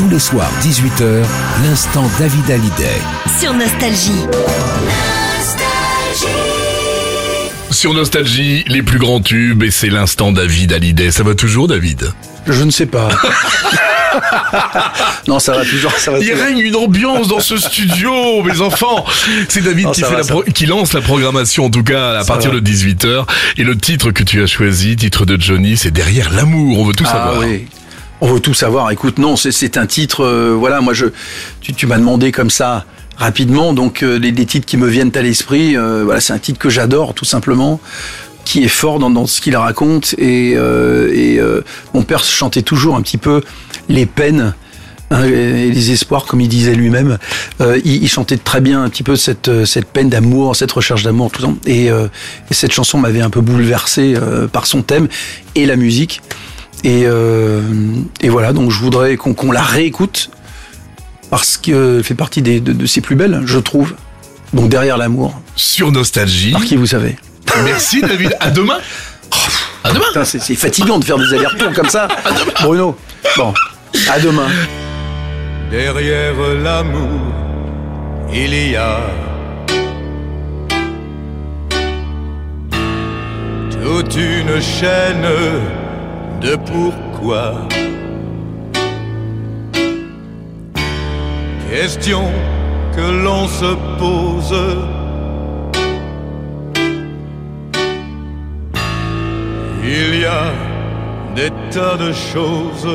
Tous les soirs, 18h, l'instant David Hallyday. Sur Nostalgie. Sur Nostalgie, les plus grands tubes et c'est l'instant David Hallyday. Ça va toujours David? Je ne sais pas. non, ça va toujours. Ça va Il toujours. règne une ambiance dans ce studio, mes enfants. C'est David qui, fait va, la pro- qui lance la programmation, en tout cas à Ça partir va. de 18h. Et le titre que tu as choisi, titre de Johnny, c'est Derrière l'amour. On veut tout Ah savoir. oui. On veut tout savoir. Écoute, non, c'est- un titre. euh, voilà, moi, je, tu, m'as demandé comme ça rapidement, donc euh, les, titres qui me viennent à l'esprit. euh, voilà, c'est un titre que j'adore, tout simplement, qui est fort dans, ce qu'il raconte. Et, euh, et mon père chantait toujours un petit peu les peines. hein, et les espoirs, comme il disait lui-même, il, chantait très bien un petit peu cette, peine d'amour, cette recherche d'amour, tout ça. Et, euh, et cette chanson m'avait un peu bouleversé par son thème et la musique. Et, euh, et voilà, donc je voudrais qu'on la réécoute parce qu'elle fait partie des, de, de ses plus belles, je trouve. Donc derrière l'amour, Sur Nostalgie. par qui vous savez. Merci David. À demain. À demain. C'est fatigant de faire des allers-retours comme ça. Bruno, bon, à demain. Derrière l'amour, il y a toute une chaîne de pourquoi. Question que l'on se pose. Il y a des tas de choses